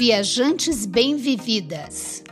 Viajantes Bem-Vividas.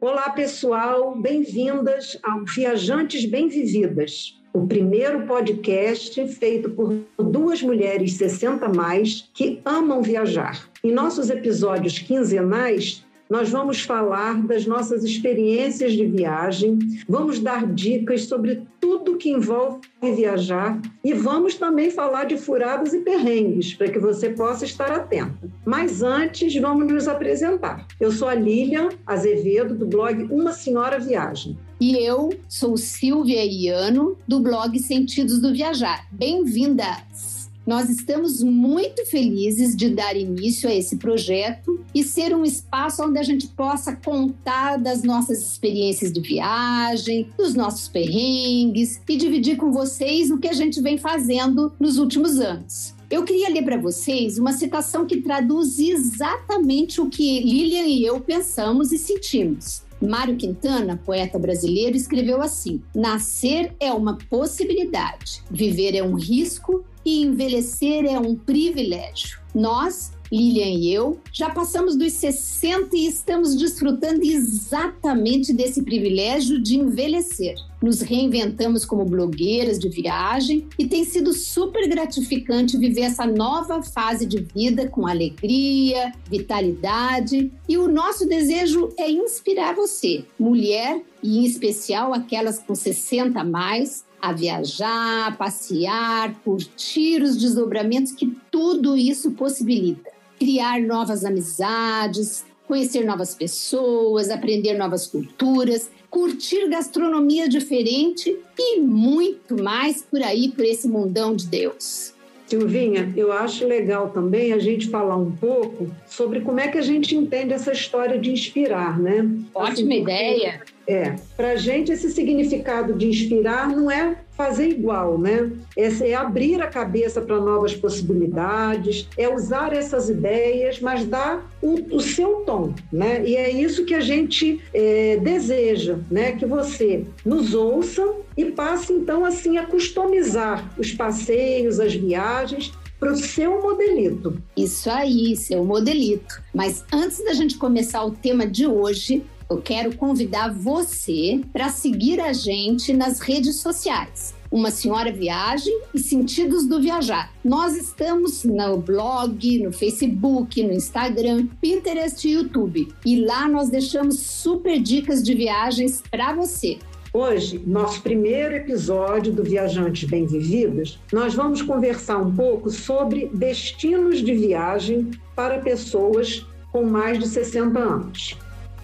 Olá, pessoal, bem-vindas ao Viajantes Bem-Vividas, o primeiro podcast feito por duas mulheres 60 mais que amam viajar. Em nossos episódios quinzenais, nós vamos falar das nossas experiências de viagem, vamos dar dicas sobre tudo que envolve viajar e vamos também falar de furados e perrengues, para que você possa estar atento. Mas antes, vamos nos apresentar. Eu sou a Lilian Azevedo, do blog Uma Senhora Viagem. E eu sou Silvia Iano, do blog Sentidos do Viajar. Bem-vindas! Nós estamos muito felizes de dar início a esse projeto e ser um espaço onde a gente possa contar das nossas experiências de viagem, dos nossos perrengues e dividir com vocês o que a gente vem fazendo nos últimos anos. Eu queria ler para vocês uma citação que traduz exatamente o que Lilian e eu pensamos e sentimos. Mário Quintana, poeta brasileiro, escreveu assim: Nascer é uma possibilidade, viver é um risco e envelhecer é um privilégio. Nós, Lilian e eu, já passamos dos 60 e estamos desfrutando exatamente desse privilégio de envelhecer. Nos reinventamos como blogueiras de viagem e tem sido super gratificante viver essa nova fase de vida com alegria, vitalidade e o nosso desejo é inspirar você, mulher e em especial aquelas com 60 a mais, a viajar, passear, curtir os desdobramentos que tudo isso possibilita. Criar novas amizades, conhecer novas pessoas, aprender novas culturas, curtir gastronomia diferente e muito mais por aí, por esse mundão de Deus. Silvinha, eu acho legal também a gente falar um pouco sobre como é que a gente entende essa história de inspirar, né? Ótima assim, ideia. É, para a gente esse significado de inspirar não é fazer igual, né? É, abrir a cabeça para novas possibilidades, é usar essas ideias, mas dar o, o seu tom, né? E é isso que a gente é, deseja, né? Que você nos ouça e passe então assim a customizar os passeios, as viagens para o seu modelito. Isso aí, seu modelito. Mas antes da gente começar o tema de hoje, eu quero convidar você para seguir a gente nas redes sociais. Uma Senhora Viagem e Sentidos do Viajar. Nós estamos no blog, no Facebook, no Instagram, Pinterest e YouTube. E lá nós deixamos super dicas de viagens para você. Hoje, nosso primeiro episódio do Viajantes Bem Vividos, nós vamos conversar um pouco sobre destinos de viagem para pessoas com mais de 60 anos.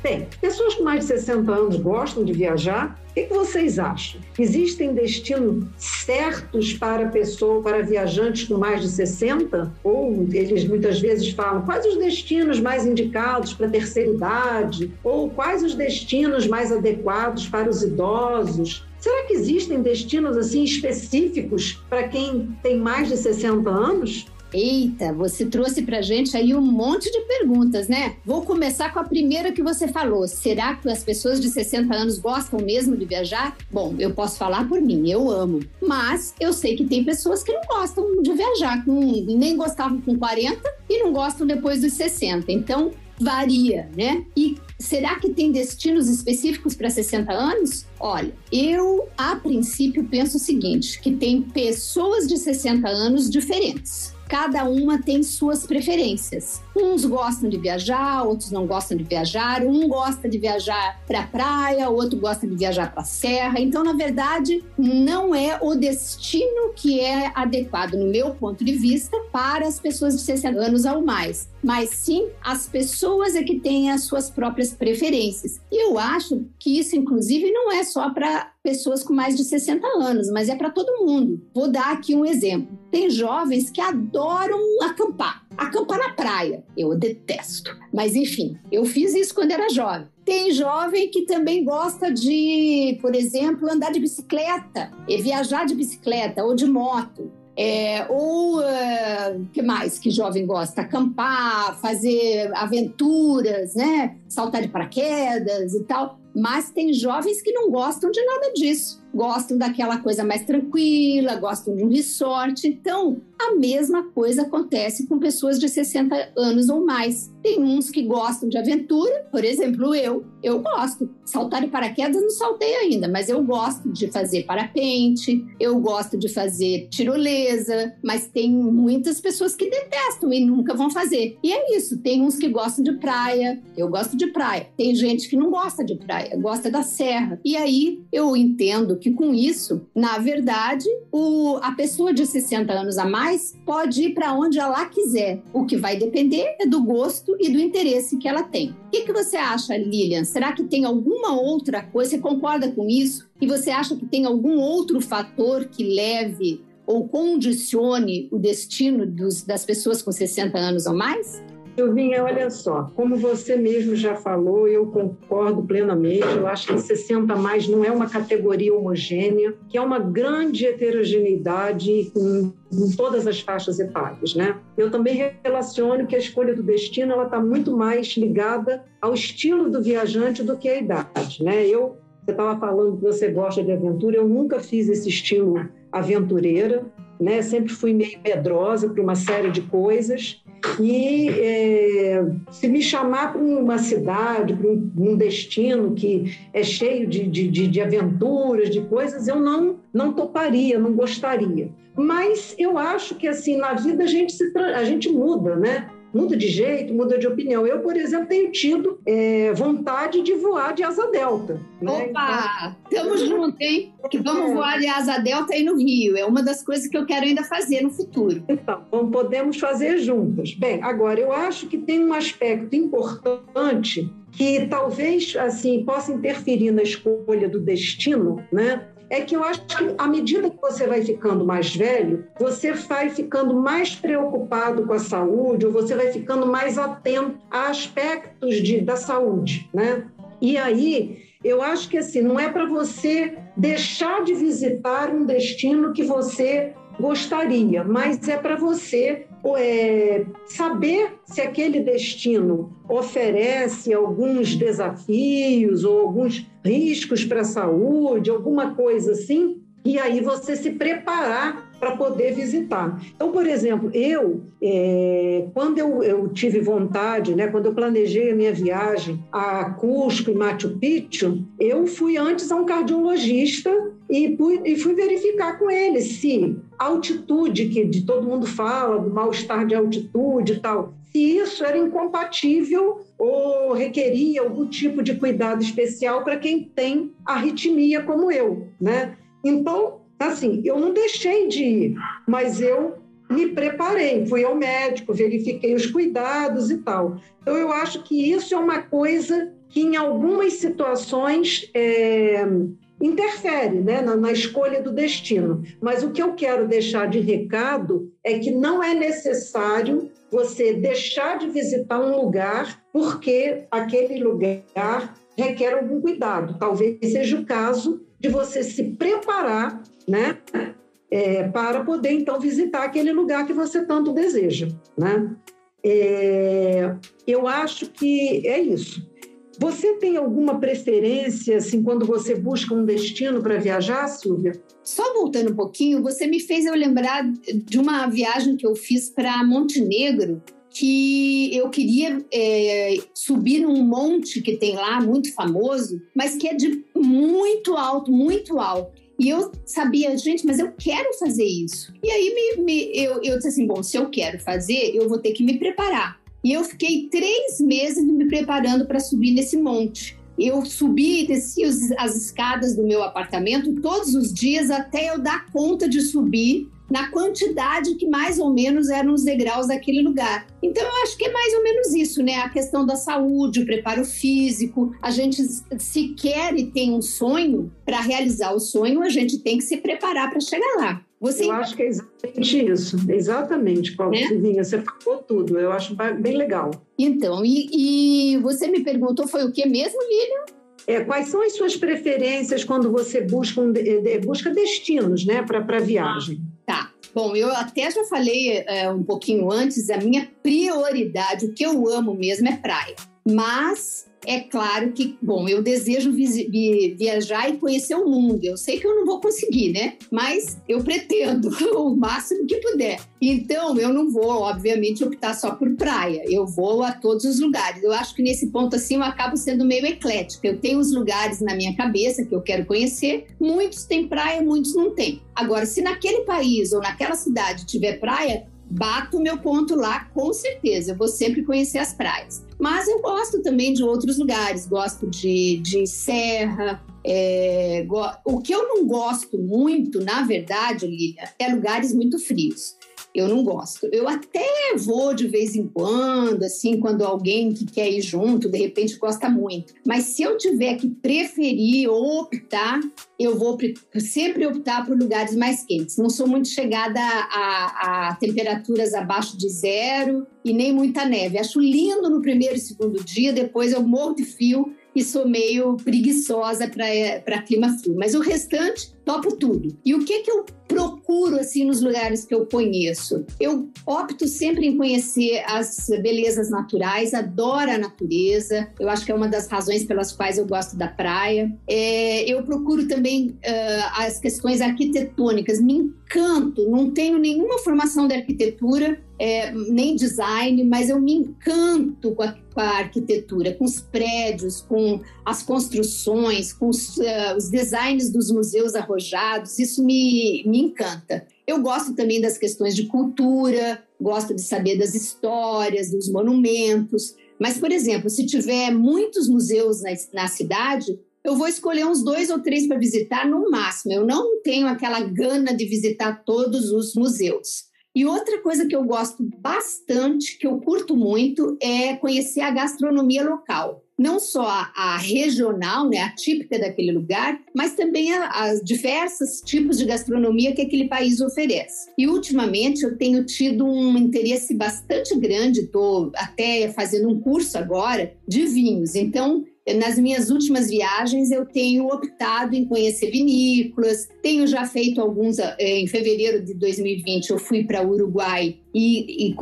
Bem, pessoas com mais de 60 anos gostam de viajar. O que vocês acham? Existem destinos certos para pessoa, para viajantes com mais de 60? Ou eles muitas vezes falam quais os destinos mais indicados para a terceira idade? Ou quais os destinos mais adequados para os idosos? Será que existem destinos assim específicos para quem tem mais de 60 anos? Eita, você trouxe pra gente aí um monte de perguntas, né? Vou começar com a primeira que você falou. Será que as pessoas de 60 anos gostam mesmo de viajar? Bom, eu posso falar por mim, eu amo. Mas eu sei que tem pessoas que não gostam de viajar, nem gostavam com 40 e não gostam depois dos 60. Então, varia, né? E será que tem destinos específicos para 60 anos? Olha, eu a princípio penso o seguinte, que tem pessoas de 60 anos diferentes cada uma tem suas preferências. Uns gostam de viajar, outros não gostam de viajar. Um gosta de viajar para praia, outro gosta de viajar para serra. Então, na verdade, não é o destino que é adequado, no meu ponto de vista, para as pessoas de 60 anos ou mais. Mas sim, as pessoas é que têm as suas próprias preferências. E eu acho que isso, inclusive, não é só para pessoas com mais de 60 anos, mas é para todo mundo. Vou dar aqui um exemplo. Tem jovens que adoram acampar, acampar na praia. Eu detesto. Mas enfim, eu fiz isso quando era jovem. Tem jovem que também gosta de, por exemplo, andar de bicicleta, e viajar de bicicleta ou de moto. É, ou uh, que mais que jovem gosta? Acampar, fazer aventuras, né? Saltar de paraquedas e tal. Mas tem jovens que não gostam de nada disso. Gostam daquela coisa mais tranquila, gostam de um resort. Então, a mesma coisa acontece com pessoas de 60 anos ou mais. Tem uns que gostam de aventura, por exemplo, eu. Eu gosto. Saltar de paraquedas não saltei ainda, mas eu gosto de fazer parapente, eu gosto de fazer tirolesa, mas tem muitas pessoas que detestam e nunca vão fazer. E é isso, tem uns que gostam de praia, eu gosto de praia. Tem gente que não gosta de praia, gosta da serra. E aí eu entendo que com isso, na verdade, o, a pessoa de 60 anos a mais pode ir para onde ela quiser. O que vai depender é do gosto e do interesse que ela tem. O que, que você acha, Lilian? Será que tem alguma outra coisa? Você concorda com isso? E você acha que tem algum outro fator que leve ou condicione o destino dos, das pessoas com 60 anos ou mais? Silvinha, olha só, como você mesmo já falou, eu concordo plenamente. Eu acho que 60 mais não é uma categoria homogênea, que é uma grande heterogeneidade em, em todas as faixas etárias, né? Eu também relaciono que a escolha do destino ela está muito mais ligada ao estilo do viajante do que à idade, né? Eu você estava falando que você gosta de aventura, eu nunca fiz esse estilo aventureira, né? Sempre fui meio medrosa para uma série de coisas. E é, se me chamar para uma cidade, para um, destino que é cheio de, de, de, aventuras, de coisas, eu não, não toparia, não gostaria. Mas eu acho que assim na vida a gente, se, a gente muda, né? Muda de jeito, muda de opinião. Eu, por exemplo, tenho tido é, vontade de voar de asa delta. Né? Opa, estamos então, juntos, hein? Que vamos é. voar de asa delta aí no Rio. É uma das coisas que eu quero ainda fazer no futuro. Então, podemos fazer juntas. Bem, agora, eu acho que tem um aspecto importante que talvez assim possa interferir na escolha do destino, né? É que eu acho que à medida que você vai ficando mais velho, você vai ficando mais preocupado com a saúde, ou você vai ficando mais atento a aspectos de, da saúde, né? E aí, eu acho que assim, não é para você deixar de visitar um destino que você gostaria, mas é para você é, saber se aquele destino oferece alguns desafios ou alguns riscos para a saúde, alguma coisa assim, e aí você se preparar para poder visitar. Então, por exemplo, eu, é, quando eu, eu, tive vontade, né, quando eu planejei a minha viagem a Cusco e Machu Picchu, eu fui antes a um cardiologista e fui, e fui verificar com ele se a altitude, que de todo mundo fala, do mal-estar de altitude e tal, se isso era incompatível ou requeria algum tipo de cuidado especial para quem tem arritmia como eu, né? Então, assim, eu não deixei de ir, mas eu me preparei, fui ao médico, verifiquei os cuidados e tal. Então, eu acho que isso é uma coisa que, em algumas situações, é, interfere né, na, na, escolha do destino. Mas o que eu quero deixar de recado é que não é necessário você deixar de visitar um lugar porque aquele lugar requer algum cuidado. Talvez seja o caso de você se preparar, né? É, para poder então visitar aquele lugar que você tanto deseja, né? É, eu acho que é isso. Você tem alguma preferência assim quando você busca um destino para viajar, Silvia? Só voltando um pouquinho, você me fez eu lembrar de uma viagem que eu fiz para Montenegro que eu queria é, subir num monte que tem lá, muito famoso, mas que é de muito alto, muito alto. E eu sabia, gente, mas eu quero fazer isso. E aí me, me, eu, eu disse assim: bom, se eu quero fazer, eu vou ter que me preparar. E eu fiquei três meses me preparando para subir nesse monte. Eu subi e desci as escadas do meu apartamento todos os dias até eu dar conta de subir na quantidade que mais ou menos eram os degraus daquele lugar. Então eu acho que é mais ou menos isso, né? A questão da saúde, o preparo físico. A gente se quer e tem um sonho, para realizar o sonho, a gente tem que se preparar para chegar lá. Você... Eu acho que é exatamente isso. Exatamente, Paulo é? Silvinha. Você falou tudo. Eu acho bem legal. Então, e, e você me perguntou foi o que mesmo, Lilian? É, quais são as suas preferências quando você busca, um, busca destinos né, para viagem? Bom, eu até já falei é, um pouquinho antes, a minha prioridade, o que eu amo mesmo é praia. Mas é claro que, bom, eu desejo vi viajar e conhecer o mundo. Eu sei que eu não vou conseguir, né? Mas eu pretendo o máximo que puder. Então, eu não vou, obviamente, optar só por praia. Eu vou a todos os lugares. Eu acho que nesse ponto, assim, eu acabo sendo meio eclética. Eu tenho os lugares na minha cabeça que eu quero conhecer. Muitos têm praia, muitos não têm. Agora, se naquele país ou naquela cidade tiver praia, bato meu ponto lá, com certeza. Eu vou sempre conhecer as praias. Mas eu gosto também de outros lugares, gosto de, de serra. É, go... O que eu não gosto muito, na verdade, Lilian, é lugares muito frios eu não gosto. Eu até vou de vez em quando, assim, quando alguém que quer ir junto, de repente gosta muito. Mas se eu tiver que preferir ou optar, eu vou sempre optar por lugares mais quentes. Não sou muito chegada a, a temperaturas abaixo de zero e nem muita neve. Acho lindo no primeiro e segundo dia, depois eu morro de frio e sou meio preguiçosa para clima frio. Mas o restante, topo tudo. E o que, que eu procuro assim nos lugares que eu conheço? Eu opto sempre em conhecer as belezas naturais, adoro a natureza. Eu acho que é uma das razões pelas quais eu gosto da praia. É, eu procuro também uh, as questões arquitetônicas. Me encanto, não tenho nenhuma formação de arquitetura, é, nem design, mas eu me encanto com a, com a, arquitetura, com os prédios, com as construções, com os, uh, os designs dos museus arrojados. Isso me, me encanta. Eu gosto também das questões de cultura, gosto de saber das histórias, dos monumentos. Mas, por exemplo, se tiver muitos museus na, na cidade, eu vou escolher uns dois ou três para visitar no máximo. Eu não tenho aquela gana de visitar todos os museus. E outra coisa que eu gosto bastante, que eu curto muito, é conhecer a gastronomia local não só a, regional, né, a típica daquele lugar, mas também as diversos tipos de gastronomia que aquele país oferece. E ultimamente eu tenho tido um interesse bastante grande, estou até fazendo um curso agora de vinhos. Então, nas minhas últimas viagens, eu tenho optado em conhecer vinícolas, tenho já feito alguns. Eh, em fevereiro de 2020, eu fui para o Uruguai e, e,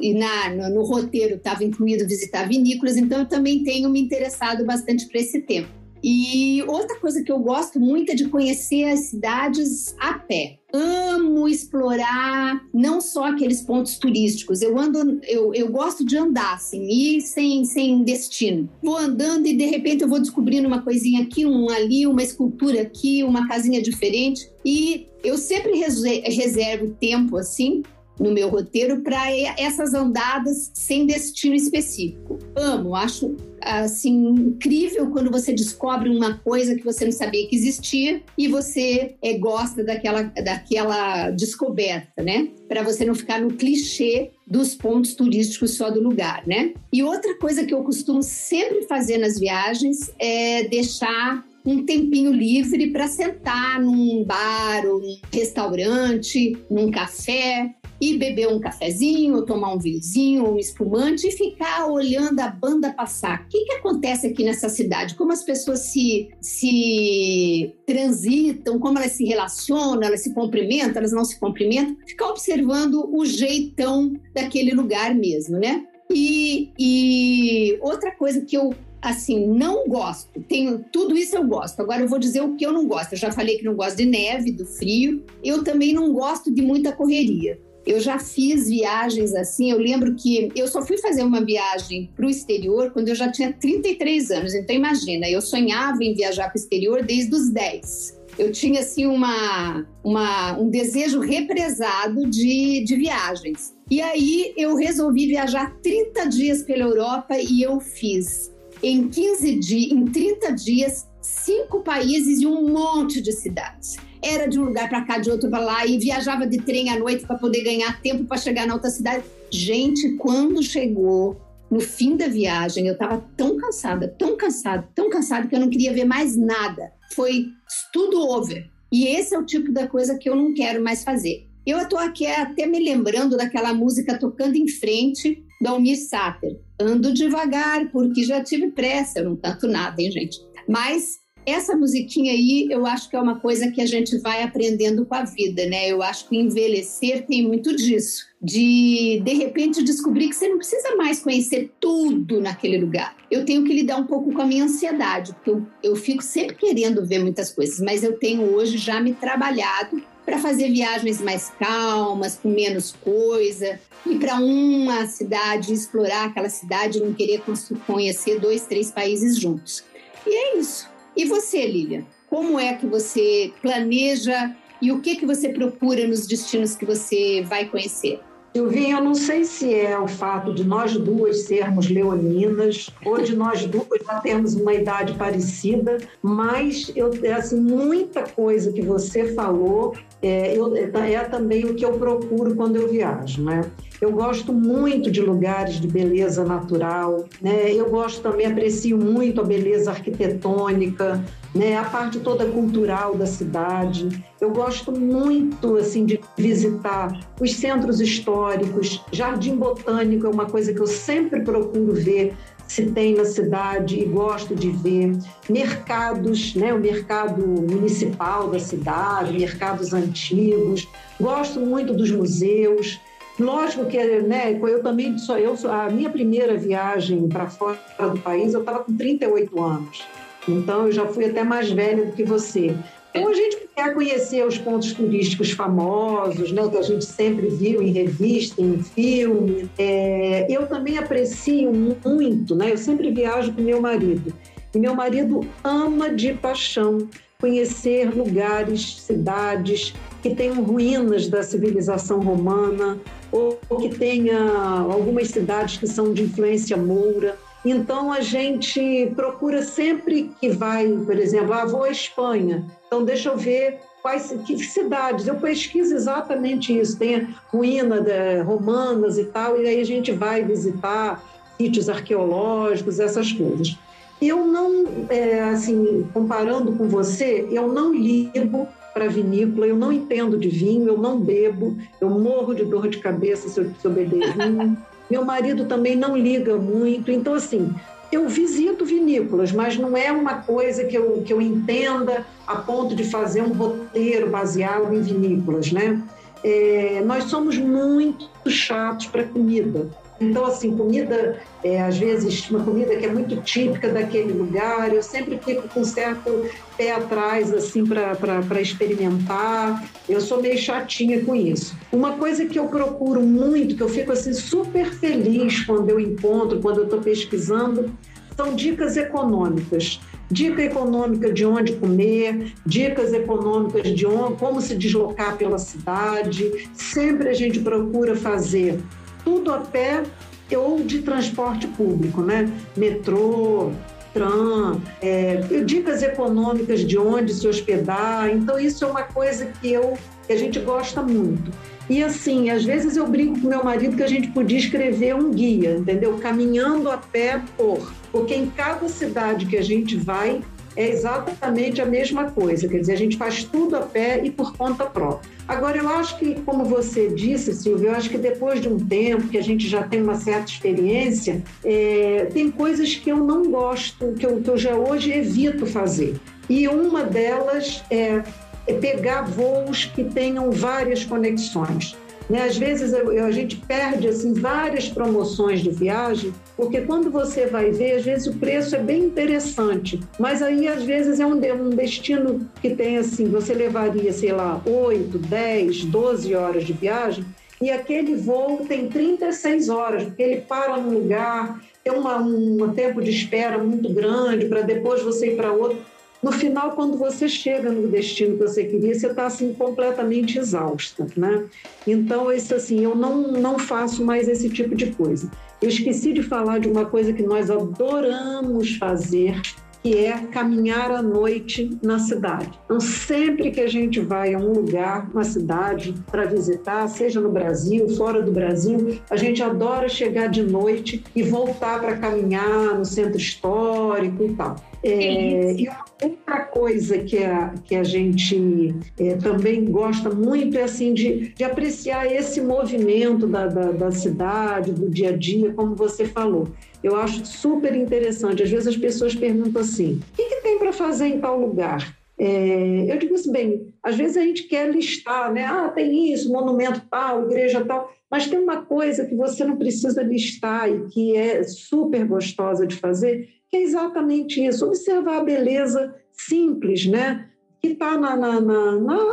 e na, no, roteiro estava incluído visitar vinícolas, então eu também tenho me interessado bastante para esse tempo. E outra coisa que eu gosto muito é de conhecer as cidades a pé. Amo explorar não só aqueles pontos turísticos. Eu ando, eu, eu gosto de andar, assim, ir sem, sem destino. Vou andando e de repente eu vou descobrindo uma coisinha aqui, um ali, uma escultura aqui, uma casinha diferente. E eu sempre reservo tempo assim no meu roteiro para essas andadas sem destino específico. Amo, acho assim incrível quando você descobre uma coisa que você não sabia que existia e você é, gosta daquela, daquela descoberta, né? Para você não ficar no clichê dos pontos turísticos só do lugar, né? E outra coisa que eu costumo sempre fazer nas viagens é deixar um tempinho livre para sentar num bar ou num restaurante, num café e beber um cafezinho, tomar um vinhozinho, um espumante e ficar olhando a banda passar. O que, que acontece aqui nessa cidade? Como as pessoas se, se transitam, como elas se relacionam, elas se cumprimentam, elas não se cumprimentam. Ficar observando o jeitão daquele lugar mesmo, né? E, e outra coisa que eu assim, não gosto. Tenho tudo isso eu gosto. Agora eu vou dizer o que eu não gosto. Eu já falei que não gosto de neve, do frio. Eu também não gosto de muita correria. Eu já fiz viagens assim. Eu lembro que eu só fui fazer uma viagem para o exterior quando eu já tinha 33 anos. Então, imagina, eu sonhava em viajar para o exterior desde os 10. Eu tinha assim uma, uma, um desejo represado de, de viagens. E aí eu resolvi viajar 30 dias pela Europa e eu fiz em 15 dias, em 30 dias, cinco países e um monte de cidades era de um lugar para cá, de outro para lá, e viajava de trem à noite para poder ganhar tempo para chegar na outra cidade. Gente, quando chegou no fim da viagem, eu estava tão cansada, tão cansada, tão cansada que eu não queria ver mais nada. Foi tudo over. E esse é o tipo da coisa que eu não quero mais fazer. Eu estou aqui até me lembrando daquela música tocando em frente do Almir Sater. Ando devagar porque já tive pressa, eu não canto nada, hein, gente? Mas essa musiquinha aí, eu acho que é uma coisa que a gente vai aprendendo com a vida, né? Eu acho que envelhecer tem muito disso. De, de repente, descobrir que você não precisa mais conhecer tudo naquele lugar. Eu tenho que lidar um pouco com a minha ansiedade, porque eu, eu fico sempre querendo ver muitas coisas, mas eu tenho hoje já me trabalhado para fazer viagens mais calmas, com menos coisa, ir para uma cidade, explorar aquela cidade, não querer conhecer dois, três países juntos. E é isso. E você, Lilian? Como é que você planeja e o que que você procura nos destinos que você vai conhecer? Silvinha, eu não sei se é o fato de nós duas sermos leoninas ou de nós duas já termos uma idade parecida, mas eu, assim, muita coisa que você falou é, eu, é também o que eu procuro quando eu viajo, né? Eu gosto muito de lugares de beleza natural, né? Eu gosto também, aprecio muito a beleza arquitetônica, né? A parte toda cultural da cidade. Eu gosto muito, assim, de visitar os centros históricos. Jardim Botânico é uma coisa que eu sempre procuro ver se tem na cidade e gosto de ver. Mercados, né? O mercado municipal da cidade, mercados antigos. Gosto muito dos museus. Lógico que, né, eu também só eu a minha primeira viagem para fora do país, eu estava com 38 anos. Então eu já fui até mais velha do que você. Então a gente quer conhecer os pontos turísticos famosos, né, que a gente sempre viu em revista, em filme. É, eu também aprecio muito, né? Eu sempre viajo com meu marido. E meu marido ama de paixão conhecer lugares, cidades que tenham ruínas da civilização romana ou, que tenha algumas cidades que são de influência moura. Então a gente procura sempre que vai, por exemplo, ah, vou à Espanha, então deixa eu ver quais que cidades. Eu pesquiso exatamente isso. Tem ruína de, romanas e tal, e aí a gente vai visitar sítios arqueológicos, essas coisas. Eu não, é, assim, comparando com você, eu não ligo para vinícola, eu não entendo de vinho, eu não bebo, eu morro de dor de cabeça se eu, se eu beber vinho. Meu marido também não liga muito, então assim, eu visito vinícolas, mas não é uma coisa que eu, que eu entenda a ponto de fazer um roteiro baseado em vinícolas, né? É, nós somos muito chatos para comida. Então, assim, comida, é, às vezes, uma comida que é muito típica daquele lugar, eu sempre fico com certo pé atrás, assim, para experimentar. Eu sou meio chatinha com isso. Uma coisa que eu procuro muito, que eu fico, assim, super feliz quando eu encontro, quando eu estou pesquisando, são dicas econômicas. Dica econômica de onde comer, dicas econômicas de onde, como se deslocar pela cidade. Sempre a gente procura fazer tudo a pé ou de transporte público, né? Metrô, tram, é, dicas econômicas de onde se hospedar. Então, isso é uma coisa que, eu, que a gente gosta muito. E assim, às vezes eu brinco com meu marido que a gente podia escrever um guia, entendeu? Caminhando a pé por. Porque em cada cidade que a gente vai, é exatamente a mesma coisa, quer dizer, a gente faz tudo a pé e por conta própria. Agora, eu acho que, como você disse, Silvia, eu acho que depois de um tempo que a gente já tem uma certa experiência, é, tem coisas que eu não gosto, que eu, que eu já hoje evito fazer. E uma delas é, é pegar voos que tenham várias conexões. Né? Às vezes a gente perde assim, várias promoções de viagem, porque quando você vai ver, às vezes o preço é bem interessante, mas aí às vezes é um, um destino que tem assim, você levaria, sei lá, 8, 10, 12 horas de viagem, e aquele voo tem 36 horas, porque ele para num lugar, tem uma, um tempo de espera muito grande para depois você ir para outro. No final, quando você chega no destino que você queria, você está assim completamente exausta, né? Então, isso assim, eu não, não faço mais esse tipo de coisa. Eu esqueci de falar de uma coisa que nós adoramos fazer, que é caminhar à noite na cidade. Então, sempre que a gente vai a um lugar, uma cidade, para visitar, seja no Brasil, fora do Brasil, a gente adora chegar de noite e voltar para caminhar no centro histórico e tal. É, e Outra coisa que a, que a gente é, também gosta muito é assim de, de apreciar esse movimento da, da, da, cidade, do dia a dia, como você falou. Eu acho super interessante. Às vezes as pessoas perguntam assim: o que, que tem para fazer em tal lugar? É, eu digo assim, bem, às vezes a gente quer listar, né? Ah, tem isso, monumento tal, igreja tal, mas tem uma coisa que você não precisa listar e que é super gostosa de fazer, que é exatamente isso, observar a beleza simples, né? Que está na, na, na, na,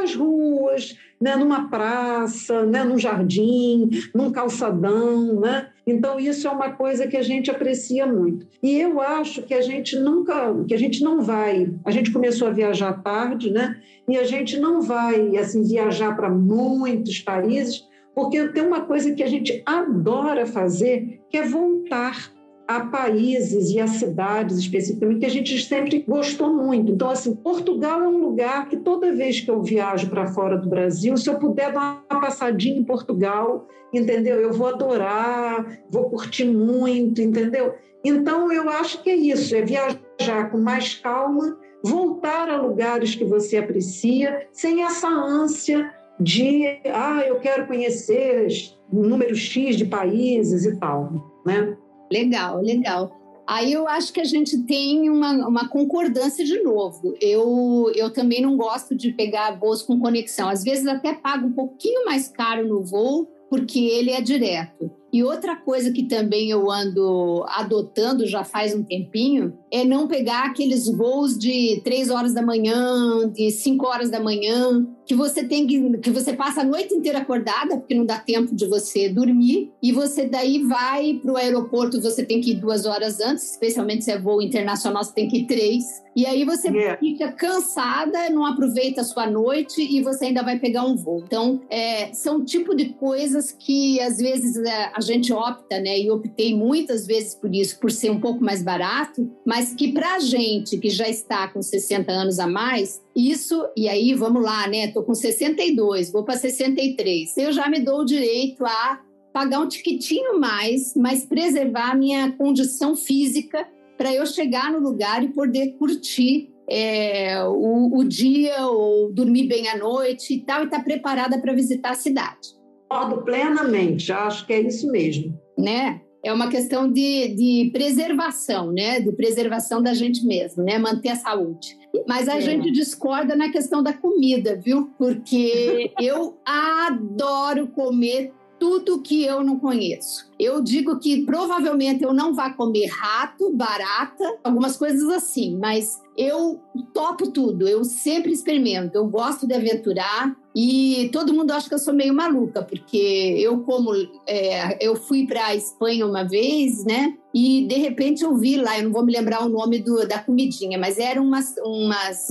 nas ruas, né? numa praça, né? num jardim, num calçadão, né? Então isso é uma coisa que a gente aprecia muito. E eu acho que a gente nunca, que a gente não vai. A gente começou a viajar tarde, né? E a gente não vai assim viajar para muitos países, porque tem uma coisa que a gente adora fazer, que é voltar a países e a cidades especificamente que a gente sempre gostou muito. Então, assim, Portugal é um lugar que toda vez que eu viajo para fora do Brasil, se eu puder dar uma passadinha em Portugal, entendeu? Eu vou adorar, vou curtir muito, entendeu? Então, eu acho que é isso, é viajar com mais calma, voltar a lugares que você aprecia, sem essa ânsia de, ah, eu quero conhecer número X de países e tal, né? Legal, legal. Aí eu acho que a gente tem uma, uma concordância de novo. Eu, eu também não gosto de pegar voos com conexão. Às vezes até pago um pouquinho mais caro no voo, porque ele é direto. E outra coisa que também eu ando adotando já faz um tempinho é não pegar aqueles voos de três horas da manhã, de cinco horas da manhã, que você tem que, que você passa a noite inteira acordada, porque não dá tempo de você dormir, e você daí vai para o aeroporto, você tem que ir duas horas antes, especialmente se é voo internacional, você tem que ir três. E aí você yeah. fica cansada, não aproveita a sua noite e você ainda vai pegar um voo. Então, é, são tipo de coisas que às vezes é, a gente opta, né? E optei muitas vezes por isso, por ser um pouco mais barato, mas que para a gente que já está com 60 anos a mais, isso, e aí vamos lá, né? Tô com 62, vou para 63. Eu já me dou o direito a pagar um tiquitinho mais, mas preservar a minha condição física para eu chegar no lugar e poder curtir é, o, o, dia ou dormir bem à noite e tal, e estar tá preparada para visitar a cidade. Concordo plenamente, acho que é isso mesmo. Né? É uma questão de, de preservação, né? De preservação da gente mesmo, né? Manter a saúde. Mas a é. gente discorda na questão da comida, viu? Porque eu adoro comer tudo que eu não conheço. Eu digo que provavelmente eu não vá comer rato, barata, algumas coisas assim, mas eu topo tudo, eu sempre experimento, eu gosto de aventurar e todo mundo acha que eu sou meio maluca, porque eu como é, eu fui para a Espanha uma vez, né? E de repente eu vi lá, eu não vou me lembrar o nome do, da comidinha, mas era umas, umas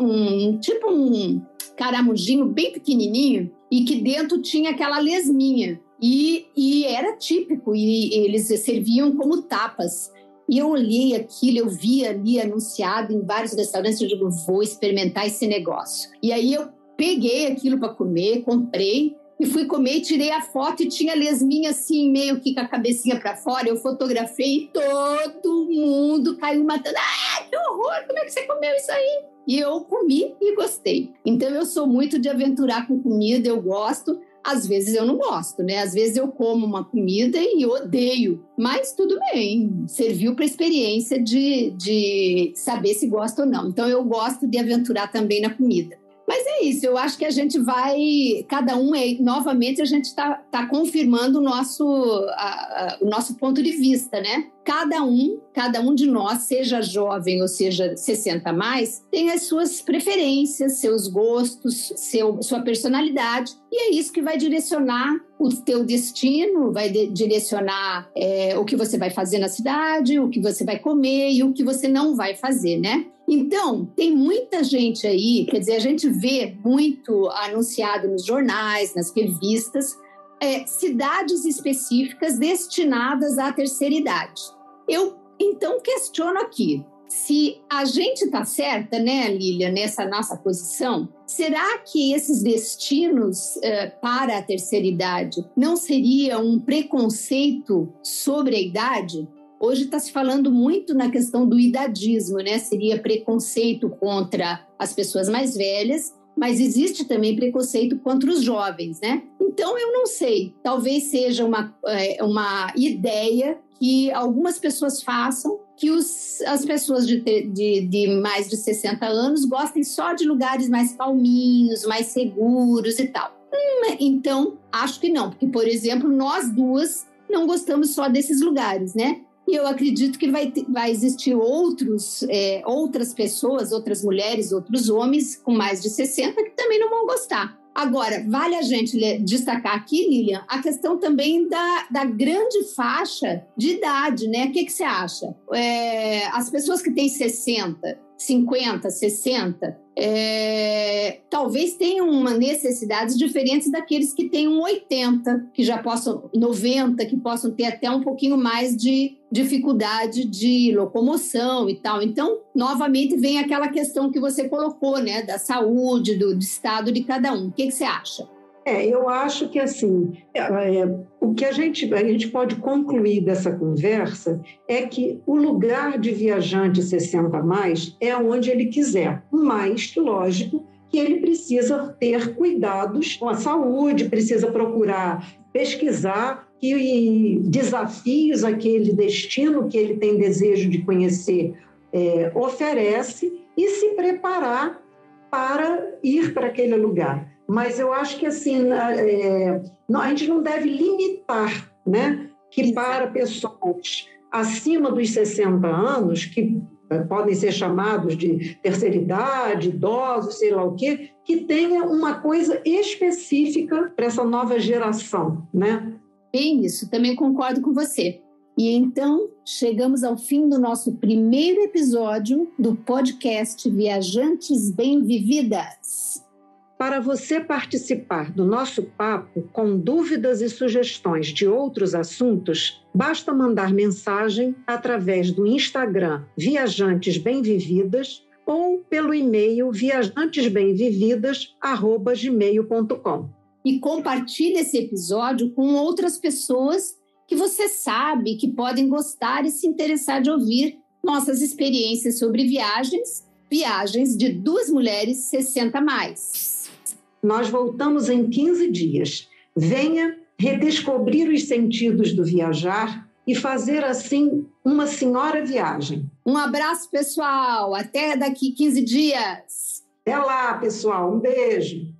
um, tipo um caramujinho bem pequenininho e que dentro tinha aquela lesminha. E, e era típico, e eles serviam como tapas. E eu olhei aquilo, eu vi ali anunciado em vários restaurantes, eu digo, vou experimentar esse negócio. E aí eu peguei aquilo para comer, comprei e fui comer e tirei a foto e tinha lesminha assim, meio que com a cabecinha para fora. Eu fotografei e todo mundo caiu matando. Ah, que horror! Como é que você comeu isso aí? E eu comi e gostei. Então eu sou muito de aventurar com comida, eu gosto. Às vezes eu não gosto, né? Às vezes eu como uma comida e odeio, mas tudo bem, serviu para experiência de, de saber se gosta ou não. Então eu gosto de aventurar também na comida. Mas é isso, eu acho que a gente vai, cada um, é, novamente, a gente está tá confirmando o nosso, a, a, o nosso ponto de vista, né? Cada um, cada um de nós, seja jovem ou seja 60 mais, tem as suas preferências, seus gostos, seu, sua personalidade, e é isso que vai direcionar o teu destino, vai de, direcionar é, o que você vai fazer na cidade, o que você vai comer e o que você não vai fazer, né? Então, tem muita gente aí, quer dizer, a gente vê muito anunciado nos jornais, nas revistas, é, cidades específicas destinadas à terceira idade. Eu então questiono aqui: se a gente está certa, né, Lília, nessa nossa posição, será que esses destinos uh, para a terceira idade não seria um preconceito sobre a idade? Hoje está se falando muito na questão do idadismo, né? Seria preconceito contra as pessoas mais velhas, mas existe também preconceito contra os jovens, né? Então eu não sei, talvez seja uma, é, uma ideia que algumas pessoas façam que os, as pessoas de, de, de, mais de 60 anos gostem só de lugares mais calminhos, mais seguros e tal. Hum, então, acho que não, porque, por exemplo, nós duas não gostamos só desses lugares, né? E eu acredito que vai, vai existir outros, é, outras pessoas, outras mulheres, outros homens com mais de 60 que também não vão gostar. Agora, vale a gente destacar aqui, Lilian, a questão também da, da grande faixa de idade, né? O que, que você acha? É, as pessoas que têm 60, 50, 60, é, talvez tenham uma necessidades diferentes daqueles que têm um 80, que já possam, 90, que possam ter até um pouquinho mais de dificuldade de locomoção e tal. Então, novamente, vem aquela questão que você colocou, né, da saúde, do, do estado de cada um. O que, que você acha? É, eu acho que assim, é, é, o que a gente, a gente pode concluir dessa conversa é que o lugar de viajante 60 mais é onde ele quiser, mas, lógico, que ele precisa ter cuidados com a saúde, precisa procurar pesquisar que desafios aquele destino que ele tem desejo de conhecer é, oferece e se preparar para ir para aquele lugar. Mas eu acho que assim é, a gente não deve limitar, né? Que para pessoas acima dos 60 anos, que é, podem ser chamados de terceira idade, idosos, sei lá o quê, que tenha uma coisa específica para essa nova geração, né? Bem isso, também concordo com você. E então chegamos ao fim do nosso primeiro episódio do podcast Viajantes Bem Vividas. Para você participar do nosso papo com dúvidas e sugestões de outros assuntos, basta mandar mensagem através do Instagram Viajantes Bem Vividas ou pelo e-mail viajantesbemvividas@gmail.com. E compartilhe esse episódio com outras pessoas que você sabe que podem gostar e se interessar de ouvir nossas experiências sobre viagens, viagens de duas mulheres 60 mais. Nós voltamos em 15 dias. Venha redescobrir os sentidos do viajar e fazer assim uma senhora viagem. Um abraço, pessoal. Até daqui 15 dias. Até lá, pessoal. Um beijo.